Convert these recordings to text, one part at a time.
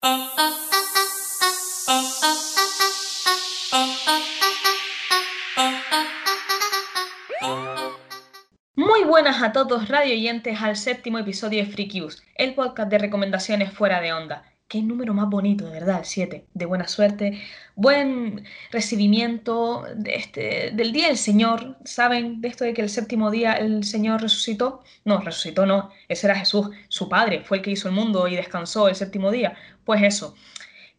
Muy buenas a todos radio oyentes al séptimo episodio de Free el podcast de recomendaciones fuera de onda. Qué número más bonito, de verdad, el 7. De buena suerte, buen recibimiento este, del día del Señor. ¿Saben de esto de que el séptimo día el Señor resucitó? No, resucitó no, ese era Jesús, su Padre, fue el que hizo el mundo y descansó el séptimo día. Pues eso,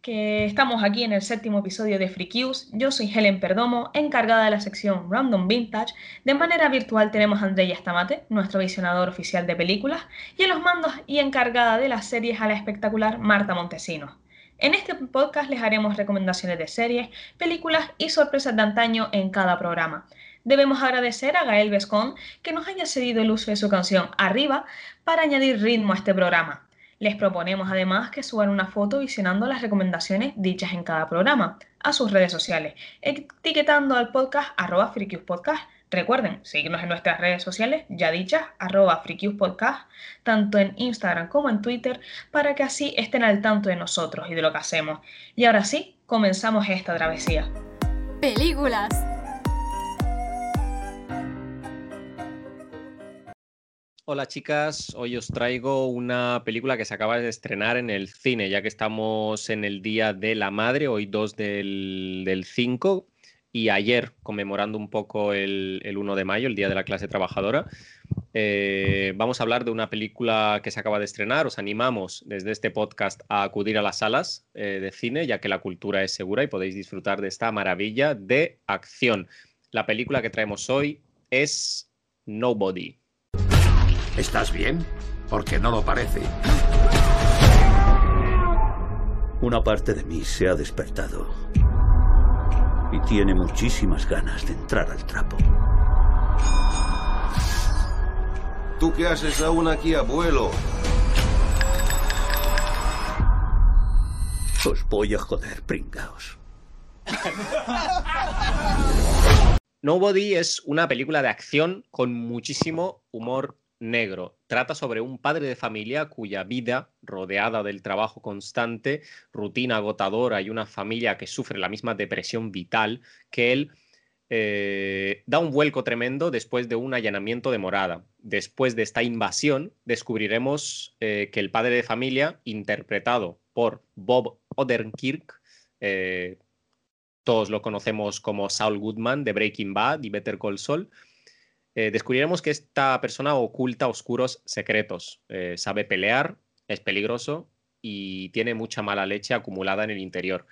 que estamos aquí en el séptimo episodio de Free Yo soy Helen Perdomo, encargada de la sección Random Vintage. De manera virtual tenemos a Andrea Estamate, nuestro visionador oficial de películas, y en los mandos y encargada de las series a la espectacular Marta Montesinos. En este podcast les haremos recomendaciones de series, películas y sorpresas de antaño en cada programa. Debemos agradecer a Gael Vescon que nos haya cedido el uso de su canción Arriba para añadir ritmo a este programa. Les proponemos además que suban una foto visionando las recomendaciones dichas en cada programa a sus redes sociales, etiquetando al podcast arroba Podcast. Recuerden seguirnos en nuestras redes sociales ya dichas, arroba Podcast, tanto en Instagram como en Twitter, para que así estén al tanto de nosotros y de lo que hacemos. Y ahora sí, comenzamos esta travesía. Películas. Hola chicas, hoy os traigo una película que se acaba de estrenar en el cine, ya que estamos en el Día de la Madre, hoy 2 del, 5, y ayer, conmemorando un poco el, 1 de mayo, el Día de la Clase Trabajadora, eh, vamos a hablar de una película que se acaba de estrenar. Os animamos desde este podcast a acudir a las salas eh, de cine, ya que la cultura es segura y podéis disfrutar de esta maravilla de acción. La película que traemos hoy es Nobody. ¿Estás bien? Porque no lo parece. Una parte de mí se ha despertado y tiene muchísimas ganas de entrar al trapo. ¿Tú qué haces aún aquí, abuelo? Os voy a joder, pringaos. Nobody es una película de acción con muchísimo humor negro. Trata sobre un padre de familia cuya vida, rodeada del trabajo constante, rutina agotadora y una familia que sufre la misma depresión vital que él, eh, da un vuelco tremendo después de un allanamiento de morada. Después de esta invasión, descubriremos eh, que el padre de familia, interpretado por Bob Odenkirk, eh, todos lo conocemos como Saul Goodman de Breaking Bad y Better Call Saul, eh, descubriremos que esta persona oculta oscuros secretos, eh, sabe pelear, es peligroso y tiene mucha mala leche acumulada en el interior.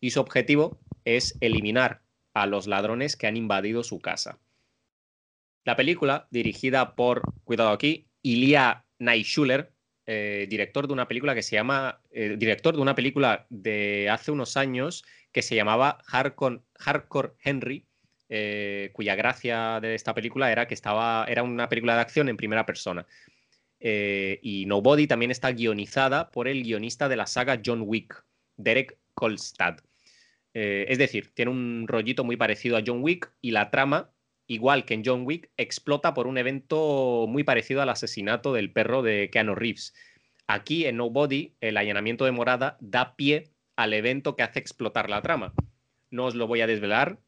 Y su objetivo es eliminar a los ladrones que han invadido su casa. La película, dirigida por, cuidado aquí, Ilya Naishuller, eh, director de una película que se llama, director de una película de hace unos años que se llamaba Hardcore Henry, eh, cuya gracia de esta película era que estaba, era una película de acción en primera persona. Eh, y Nobody también está guionizada por el guionista de la saga John Wick, Derek Kolstad. Eh, es decir, tiene un rollito muy parecido a John Wick y la trama, igual que en John Wick, explota por un evento muy parecido al asesinato del perro de Keanu Reeves. Aquí en Nobody, el allanamiento de morada da pie al evento que hace explotar la trama. No os lo voy a desvelar,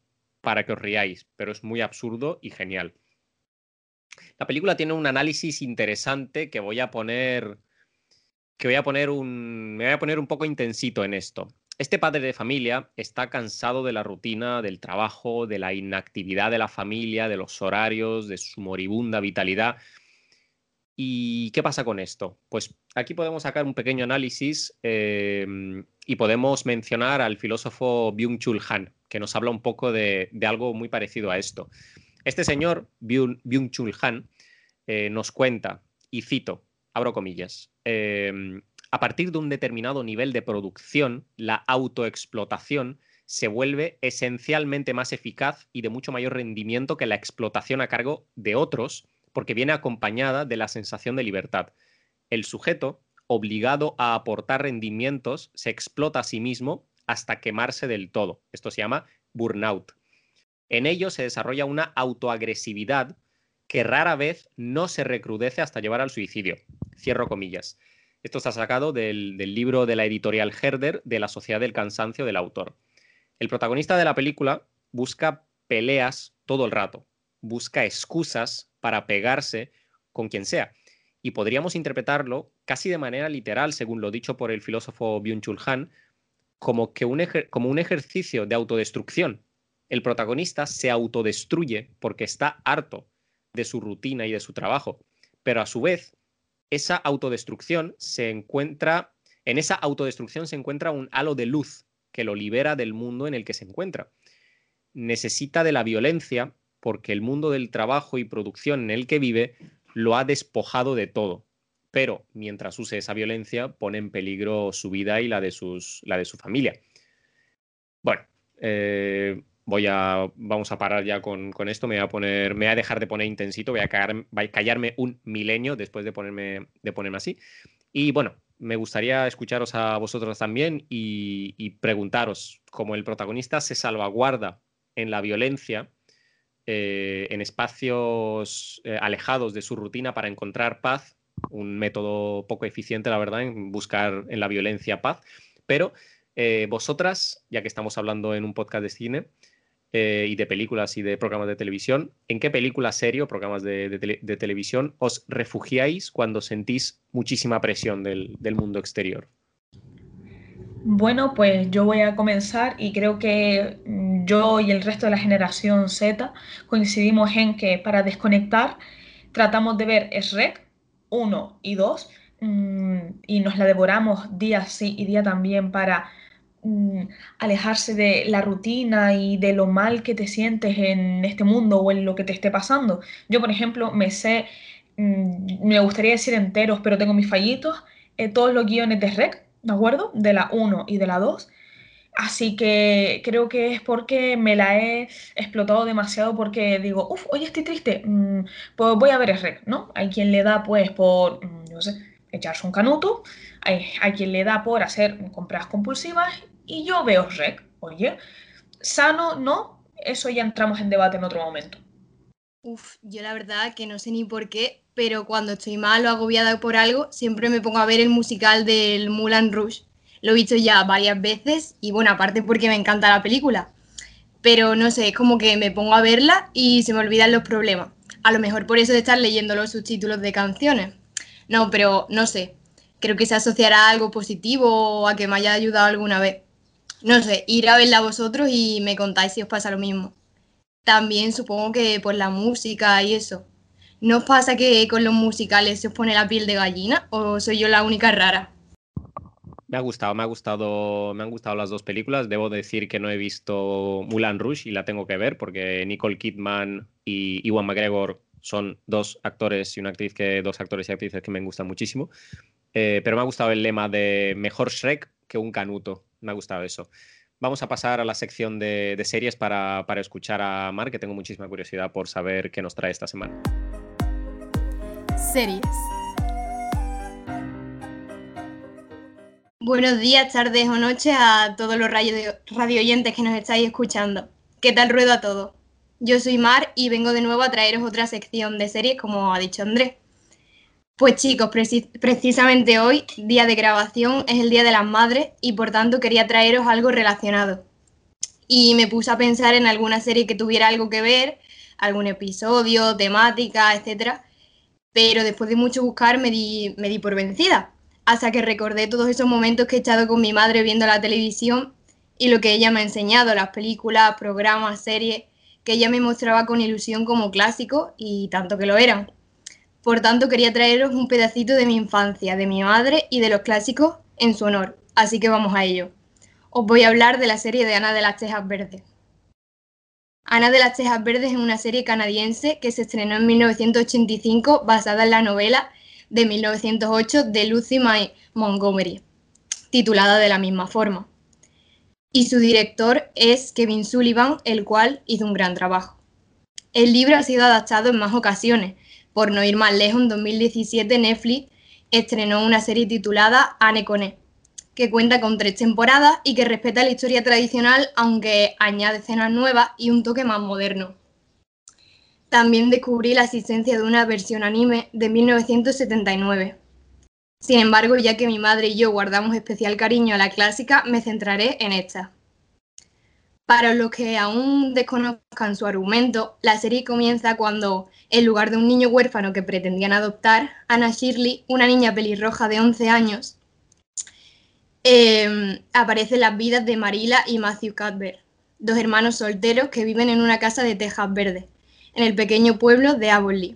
para que os riáis, pero es muy absurdo y genial. La película tiene un análisis interesante que voy a poner que voy a poner un me voy a poner un poco intensito en esto. Este padre de familia está cansado de la rutina del trabajo, de la inactividad de la familia, de los horarios, de su moribunda vitalidad. ¿Y qué pasa con esto? Pues aquí podemos sacar un pequeño análisis eh, y podemos mencionar al filósofo Byung-Chul Han, que nos habla un poco de, algo muy parecido a esto. Este señor, Byung-Chul Han, eh, nos cuenta, y cito, abro comillas, em, a partir de un determinado nivel de producción, la autoexplotación se vuelve esencialmente más eficaz y de mucho mayor rendimiento que la explotación a cargo de otros, porque viene acompañada de la sensación de libertad. El sujeto obligado a aportar rendimientos, se explota a sí mismo hasta quemarse del todo. Esto se llama burnout. En ello se desarrolla una autoagresividad que rara vez no se recrudece hasta llevar al suicidio. Cierro comillas. Esto está sacado del, del libro de la editorial Herder de la Sociedad del Cansancio del autor. El protagonista de la película busca peleas todo el rato, busca excusas para pegarse con quien sea. Y podríamos interpretarlo casi de manera literal, según lo dicho por el filósofo Byung-Chul Han, como, que un como un ejercicio de autodestrucción. El protagonista se autodestruye porque está harto de su rutina y de su trabajo, pero a su vez esa autodestrucción se encuentra, en esa autodestrucción se encuentra un halo de luz que lo libera del mundo en el que se encuentra. Necesita de la violencia porque el mundo del trabajo y producción en el que vive lo ha despojado de todo. Pero mientras use esa violencia, pone en peligro su vida y la de, sus, la de su familia. Bueno, eh, voy a, vamos a parar ya con, esto. Me voy a poner, me voy a dejar de poner intensito, voy a, callarme un milenio después de ponerme, de ponerme así. Y bueno, me gustaría escucharos a vosotros también y, y preguntaros, como el protagonista se salvaguarda en la violencia, eh, en espacios eh, alejados de su rutina para encontrar paz, un método poco eficiente, la verdad, en buscar en la violencia paz. Pero eh, vosotras, ya que estamos hablando en un podcast de cine y de películas y de programas de televisión, ¿en qué película, serie o programas de, televisión os refugiáis cuando sentís muchísima presión del mundo exterior? Bueno, pues yo voy a comenzar y creo que yo y el resto de la generación Z coincidimos en que para desconectar tratamos de ver SREC 1 y 2 mm, y nos la devoramos día sí y día también para mm, alejarse de la rutina y de lo mal que te sientes en este mundo o en lo que te esté pasando. Yo, por ejemplo, me sé, me gustaría decir enteros, pero tengo mis fallitos, eh, todos los guiones de SREC ¿de acuerdo? De la 1 y de la 2. Así que creo que es porque me la he explotado demasiado porque digo, uff, hoy estoy triste, mm, pues voy a ver el rec, ¿no? Hay quien le da pues por, mm, no sé, echarse un canuto, hay, hay quien le da por hacer compras compulsivas y yo veo rec. Oye, sano, ¿no? Eso ya entramos en debate en otro momento. Uf, yo la verdad que no sé ni por qué, pero cuando estoy mal o agobiada por algo, siempre me pongo a ver el musical del Mulan Rouge. Lo he visto ya varias veces y bueno, aparte porque me encanta la película. Pero no sé, es como que me pongo a verla y se me olvidan los problemas. A lo mejor por eso de estar leyendo los subtítulos de canciones. No, pero no sé. Creo que se asociará a algo positivo o a que me haya ayudado alguna vez. No sé, ir a verla vosotros y me contáis si os pasa lo mismo. También supongo que por la música y eso. ¿No os pasa que con los musicales se os pone la piel de gallina o soy yo la única rara? Me ha gustado, me ha gustado, me han gustado las dos películas. Debo decir que no he visto Mulan Rouge y la tengo que ver porque Nicole Kidman y Iwan McGregor son dos actores y una actriz que dos actores y actrices que me gustan muchísimo. Eh, pero me ha gustado el lema de mejor Shrek que un canuto. Me ha gustado eso. Vamos a pasar a la sección de, series para, para escuchar a Mar, que tengo muchísima curiosidad por saber qué nos trae esta semana series. Buenos días, tardes o noches a todos los radio, oyentes que nos estáis escuchando. ¿Qué tal ruedo a todos? Yo soy Mar y vengo de nuevo a traeros otra sección de series, como ha dicho Andrés. Pues chicos, precisamente hoy, día de grabación, es el Día de las Madres y por tanto quería traeros algo relacionado. Y me puse a pensar en alguna serie que tuviera algo que ver, algún episodio, temática, etcétera, pero después de mucho buscar me di, me di por vencida, hasta que recordé todos esos momentos que he echado con mi madre viendo la televisión y lo que ella me ha enseñado, las películas, programas, series, que ella me mostraba con ilusión como clásicos y tanto que lo eran. Por tanto, quería traeros un pedacito de mi infancia, de mi madre y de los clásicos en su honor. Así que vamos a ello. Os voy a hablar de la serie de Ana de las Tejas Verdes. Ana de las Tejas Verdes es una serie canadiense que se estrenó en 1985 basada en la novela de 1908 de Lucy May Montgomery, titulada de la misma forma. Y su director es Kevin Sullivan, el cual hizo un gran trabajo. El libro ha sido adaptado en más ocasiones. Por no ir más lejos, en 2017 Netflix estrenó una serie titulada Anne Coné, que cuenta con tres temporadas y que respeta la historia tradicional, aunque añade escenas nuevas y un toque más moderno. También descubrí la existencia de una versión anime de 1979. Sin embargo, ya que mi madre y yo guardamos especial cariño a la clásica, me centraré en esta. Para los que aún desconozcan su argumento, la serie comienza cuando, en lugar de un niño huérfano que pretendían adoptar, Anna Shirley, una niña pelirroja de 11 años, eh, aparece en las vidas de Marila y Matthew Cuthbert, dos hermanos solteros que viven en una casa de tejas verdes, en el pequeño pueblo de Avonlea.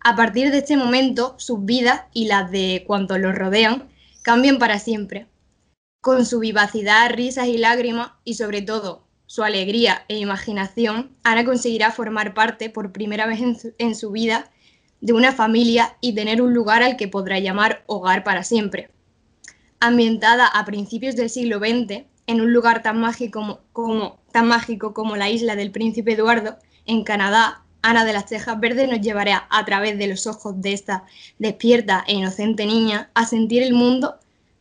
A partir de este momento, sus vidas y las de cuantos los rodean cambian para siempre. Con su vivacidad, risas y lágrimas, y sobre todo su alegría e imaginación, Ana conseguirá formar parte por primera vez en su, vida de una familia y tener un lugar al que podrá llamar hogar para siempre. Ambientada a principios del siglo XX, en un lugar tan mágico como la isla del Príncipe Eduardo, en Canadá, Ana de las Tejas Verdes nos llevará a través de los ojos de esta despierta e inocente niña a sentir el mundo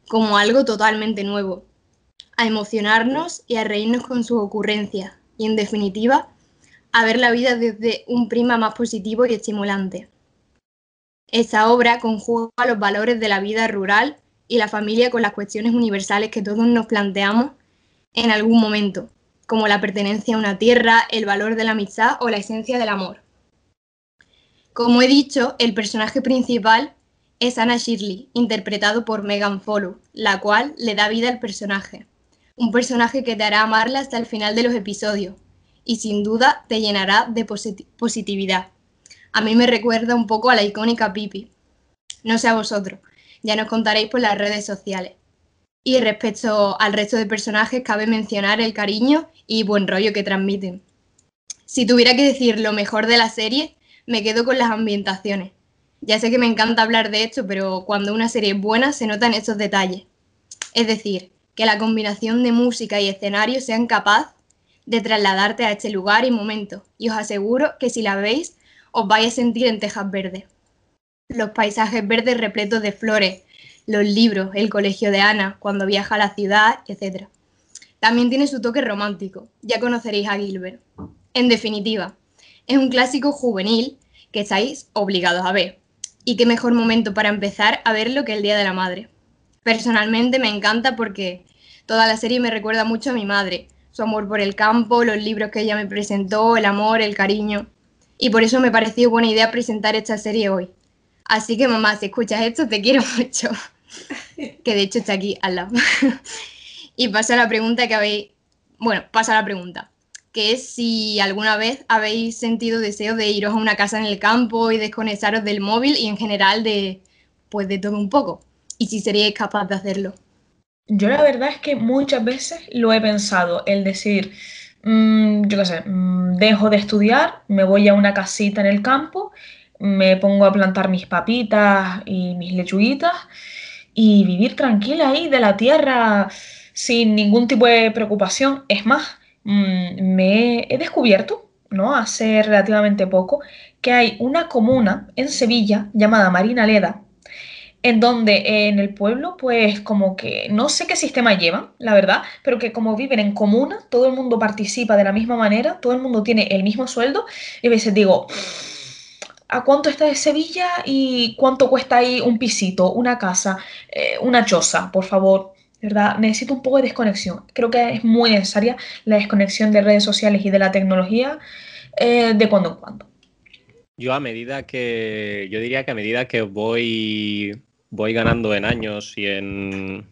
como algo totalmente nuevo, a emocionarnos y a reírnos con sus ocurrencias y, en definitiva, a ver la vida desde un prima más positivo y estimulante. Esta obra conjuga los valores de la vida rural y la familia con las cuestiones universales que todos nos planteamos en algún momento, como la pertenencia a una tierra, el valor de la amistad o la esencia del amor. Como he dicho, el personaje principal es Anna Shirley, interpretado por Megan Follow, la cual le da vida al personaje. Un personaje que te hará amarla hasta el final de los episodios y sin duda te llenará de positividad. A mí me recuerda un poco a la icónica Pipi. No sé a vosotros, ya nos contaréis por las redes sociales. Y respecto al resto de personajes, cabe mencionar el cariño y buen rollo que transmiten. Si tuviera que decir lo mejor de la serie, me quedo con las ambientaciones. Ya sé que me encanta hablar de esto, pero cuando una serie es buena se notan estos detalles. Es decir, que la combinación de música y escenario sean capaz de trasladarte a este lugar y momento. Y os aseguro que si la veis, os vais a sentir en Tejas Verdes los paisajes verdes repletos de flores, los libros, el colegio de Ana, cuando viaja a la ciudad, etc. También tiene su toque romántico, ya conoceréis a Gilbert. En definitiva, es un clásico juvenil que estáis obligados a ver. Y qué mejor momento para empezar a verlo que el Día de la Madre. Personalmente me encanta porque toda la serie me recuerda mucho a mi madre, su amor por el campo, los libros que ella me presentó, el amor, el cariño. Y por eso me pareció buena idea presentar esta serie hoy. Así que mamá, si escuchas esto, te quiero mucho. Que de hecho está aquí al lado. y pasa la pregunta que habéis, bueno, pasa la pregunta, que es si alguna vez habéis sentido deseo de iros a una casa en el campo y desconectaros del móvil y en general de, pues de todo un poco. Y si seríais capaz de hacerlo. Yo la verdad es que muchas veces lo he pensado, el decir, mmm, yo qué sé, mmm, dejo de estudiar, me voy a una casita en el campo me pongo a plantar mis papitas y mis lechuguitas y vivir tranquila ahí de la tierra sin ningún tipo de preocupación. Es más, mm, me he descubierto, ¿no? Hace relativamente poco, que hay una comuna en Sevilla llamada Marina Leda, en donde en el pueblo, pues como que no sé qué sistema llevan, la verdad, pero que como viven en comuna, todo el mundo participa de la misma manera, todo el mundo tiene el mismo sueldo, y a veces digo, a cuánto está de Sevilla y cuánto cuesta ahí un pisito, una casa, eh, una choza, por favor. ¿verdad? Necesito un poco de desconexión. Creo que es muy necesaria la desconexión de redes sociales y de la tecnología eh, de cuando en cuando. Yo a medida que, yo diría que a medida que voy, voy ganando en años y en,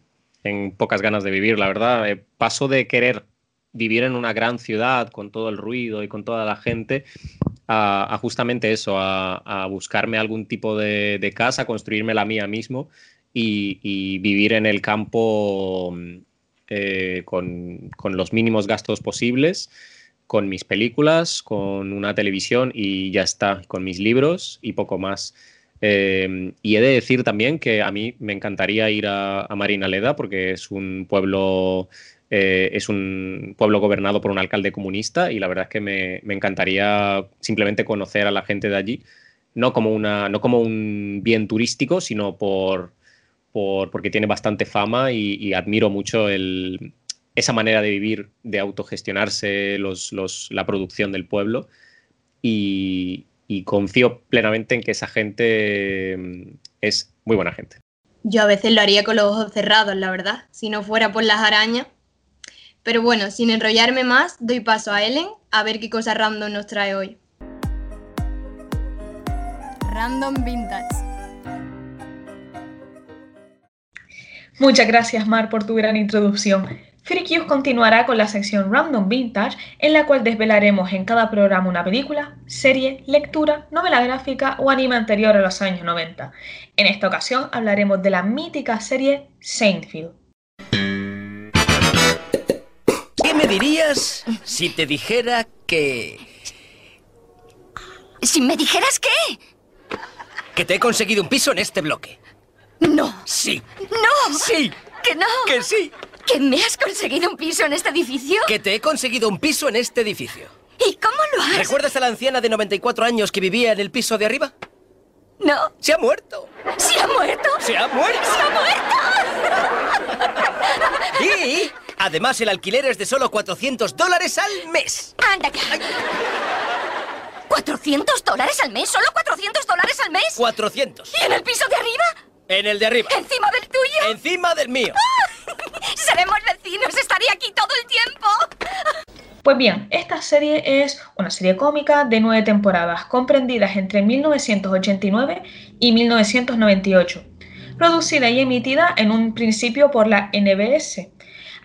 en pocas ganas de vivir, la verdad, eh, paso de querer vivir en una gran ciudad con todo el ruido y con toda la gente a, justamente eso, a, buscarme algún tipo de, casa, construirme la mía mismo y, vivir en el campo eh, con, los mínimos gastos posibles, con mis películas, con una televisión y ya está, con mis libros y poco más. Eh, y he de decir también que a mí me encantaría ir a, a Marinaleda porque es un pueblo eh, es un pueblo gobernado por un alcalde comunista y la verdad es que me, encantaría simplemente conocer a la gente de allí, no como, una, no como un bien turístico, sino por, porque tiene bastante fama y, admiro mucho esa manera de vivir, de autogestionarse la producción del pueblo y confío plenamente en que esa gente mm, es muy buena gente. Yo a veces lo haría con los ojos cerrados, la verdad, si no fuera por las arañas. Pero bueno, sin enrollarme más, doy paso a Ellen a ver qué cosa random nos trae hoy. Random Vintage. Muchas gracias, Mar, por tu gran introducción. Freakius continuará con la sección Random Vintage, en la cual desvelaremos en cada programa una película, serie, lectura, novela gráfica o anime anterior a los años 90. En esta ocasión hablaremos de la mítica serie Seinfeld. Me dirías si te dijera que... ¿Si me dijeras qué? que te he conseguido un piso en este bloque? No. Sí. No. Sí. Que no. Que sí. ¿Que me has conseguido un piso en este edificio? Que te he conseguido un piso en este edificio. ¿Y cómo lo has? ¿Recuerdas a la anciana de 94 años que vivía en el piso de arriba? No. Se ha muerto. ¿Se ha muerto? Se ha muerto. ¡Se ha muerto! Y además el alquiler es de solo 400 dólares al mes. Anda ya. ¿400 dólares al mes? ¿Solo 400 dólares al mes? 400. ¿Y en el piso de arriba? En el de arriba. ¿Encima del tuyo? Encima del mío. Seremos vecinos, estaré aquí todo el tiempo. Pues bien, esta serie es una serie cómica de nueve temporadas, comprendidas entre 1989 y 1998, producida y emitida en un principio por la NBS.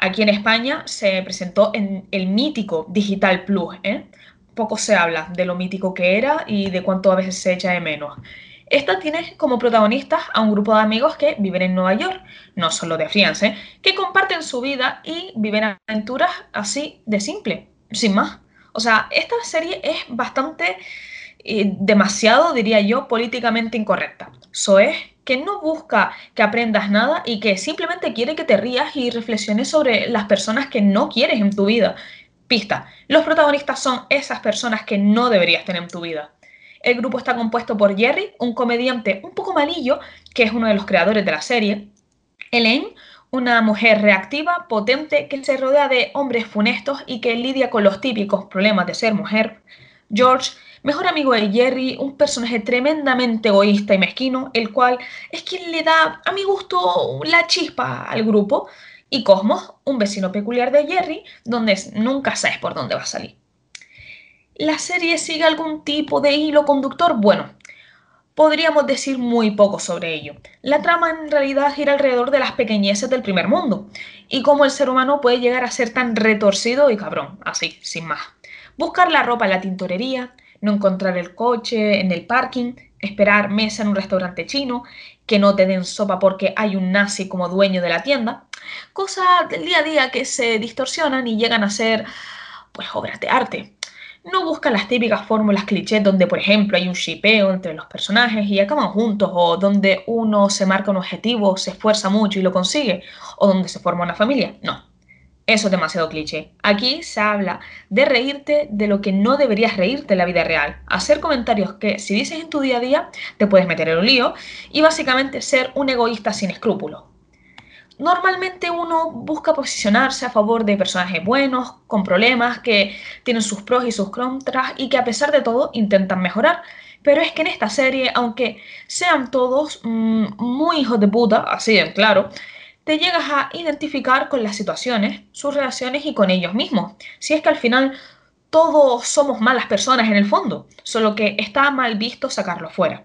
Aquí en España se presentó en el mítico Digital Plus. ¿eh? Poco se habla de lo mítico que era y de cuánto a veces se echa de menos. Esta tiene como protagonistas a un grupo de amigos que viven en Nueva York, no solo de Friance, que comparten su vida y viven aventuras así de simple, sin más. O sea, esta serie es bastante, eh, demasiado, diría yo, políticamente incorrecta. Eso es que no busca que aprendas nada y que simplemente quiere que te rías y reflexiones sobre las personas que no quieres en tu vida. Pista, los protagonistas son esas personas que no deberías tener en tu vida. El grupo está compuesto por Jerry, un comediante un poco malillo, que es uno de los creadores de la serie. Elaine, una mujer reactiva, potente, que se rodea de hombres funestos y que lidia con los típicos problemas de ser mujer. George, mejor amigo de Jerry, un personaje tremendamente egoísta y mezquino, el cual es quien le da, a mi gusto, la chispa al grupo. Y Cosmos, un vecino peculiar de Jerry, donde nunca sabes por dónde va a salir. ¿La serie sigue algún tipo de hilo conductor? Bueno, podríamos decir muy poco sobre ello. La trama en realidad gira alrededor de las pequeñeces del primer mundo y cómo el ser humano puede llegar a ser tan retorcido y cabrón, así, sin más. Buscar la ropa en la tintorería, no encontrar el coche en el parking, esperar mesa en un restaurante chino, que no te den sopa porque hay un nazi como dueño de la tienda, cosas del día a día que se distorsionan y llegan a ser pues obras de arte. No buscan las típicas fórmulas clichés donde, por ejemplo, hay un shipeo entre los personajes y acaban juntos, o donde uno se marca un objetivo, se esfuerza mucho y lo consigue, o donde se forma una familia. No, eso es demasiado cliché. Aquí se habla de reírte de lo que no deberías reírte en la vida real, hacer comentarios que si dices en tu día a día te puedes meter en un lío y básicamente ser un egoísta sin escrúpulos. Normalmente uno busca posicionarse a favor de personajes buenos, con problemas, que tienen sus pros y sus contras y que a pesar de todo intentan mejorar. Pero es que en esta serie, aunque sean todos mmm, muy hijos de puta, así de claro, te llegas a identificar con las situaciones, sus relaciones y con ellos mismos. Si es que al final todos somos malas personas en el fondo, solo que está mal visto sacarlo fuera.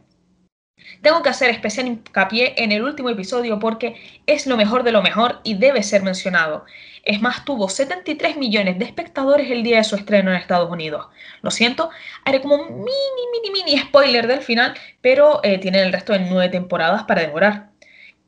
Tengo que hacer especial hincapié en el último episodio porque es lo mejor de lo mejor y debe ser mencionado. Es más, tuvo 73 millones de espectadores el día de su estreno en Estados Unidos. Lo siento, haré como un mini, mini, mini spoiler del final, pero eh, tiene el resto de nueve temporadas para devorar.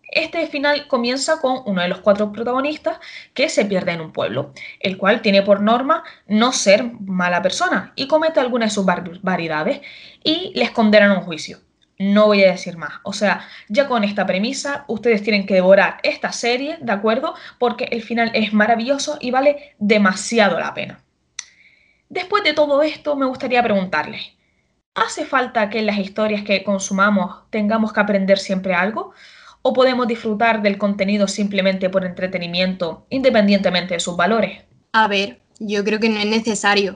Este final comienza con uno de los cuatro protagonistas que se pierde en un pueblo, el cual tiene por norma no ser mala persona y comete algunas de sus barbaridades y les condenan un juicio. No voy a decir más. O sea, ya con esta premisa, ustedes tienen que devorar esta serie, ¿de acuerdo? Porque el final es maravilloso y vale demasiado la pena. Después de todo esto, me gustaría preguntarles, ¿hace falta que en las historias que consumamos tengamos que aprender siempre algo? ¿O podemos disfrutar del contenido simplemente por entretenimiento, independientemente de sus valores? A ver, yo creo que no es necesario.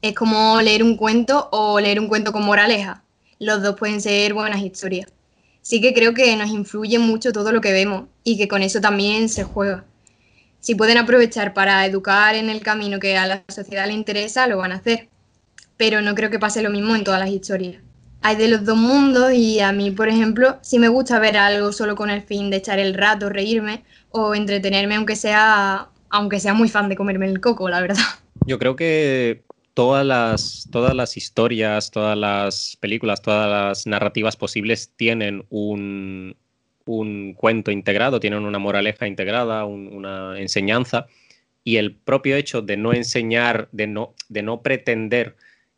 Es como leer un cuento o leer un cuento con moraleja los dos pueden ser buenas historias. Sí que creo que nos influye mucho todo lo que vemos y que con eso también se juega. Si pueden aprovechar para educar en el camino que a la sociedad le interesa, lo van a hacer. Pero no creo que pase lo mismo en todas las historias. Hay de los dos mundos y a mí, por ejemplo, sí me gusta ver algo solo con el fin de echar el rato, reírme o entretenerme, aunque sea, aunque sea muy fan de comerme el coco, la verdad. Yo creo que todas las, todas las historias, todas las películas, todas las narrativas posibles tienen un, cuento integrado, tienen una moraleja integrada, una enseñanza. Y el propio hecho de no enseñar, de no, de no pretender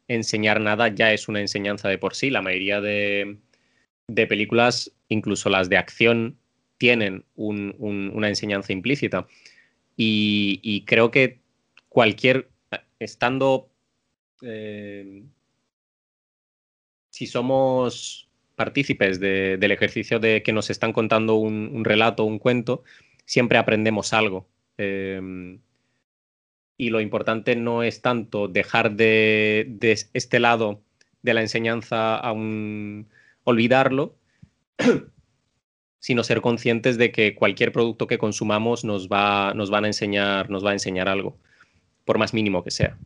enseñar nada, ya es una enseñanza de por sí. La mayoría de, películas, incluso las de acción, tienen una enseñanza implícita. y creo que cualquier, estando eh, si somos partícipes del ejercicio de que nos están contando un, relato, un cuento, siempre aprendemos algo. Em, y lo importante no es tanto dejar de, este lado de la enseñanza a un, olvidarlo, sino ser conscientes de que cualquier producto que consumamos nos va, nos van a enseñar, nos va a enseñar algo, por más mínimo que sea.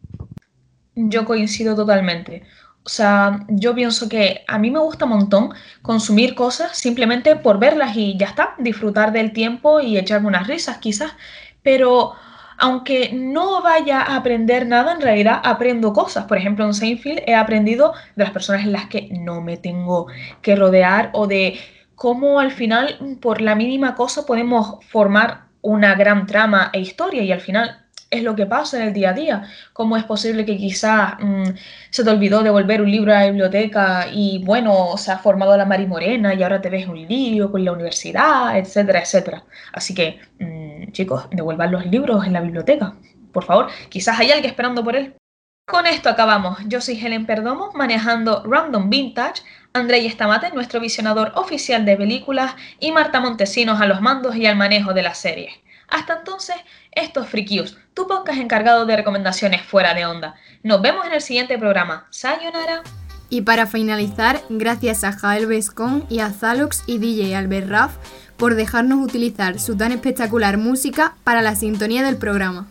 Yo coincido totalmente. O sea, yo pienso que a mí me gusta un montón consumir cosas simplemente por verlas y ya está, disfrutar del tiempo y echarme unas risas quizás, pero aunque no vaya a aprender nada, en realidad aprendo cosas. Por ejemplo, en Seinfeld he aprendido de las personas en las que no me tengo que rodear o de cómo al final, por la mínima cosa, podemos formar una gran trama e historia y al final es lo que pasa en el día a día. ¿Cómo es posible que quizás mm, se te olvidó devolver un libro a la biblioteca y bueno, se ha formado la Mari Morena y ahora te ves un lío con la universidad, etcétera, etcétera? Así que, mm, chicos, devuelvan los libros en la biblioteca, por favor. Quizás hay alguien esperando por él. Con esto acabamos. Yo soy Helen Perdomo, manejando Random Vintage, Andrei Estamate, nuestro visionador oficial de películas, y Marta Montesinos a los mandos y al manejo de la serie. Hasta entonces, esto es Frikius, tu podcast encargado de recomendaciones fuera de onda. Nos vemos en el siguiente programa. Sayonara. Y para finalizar, gracias a Jael Bescon y a Zalox y DJ Albert Raff por dejarnos utilizar su tan espectacular música para la sintonía del programa.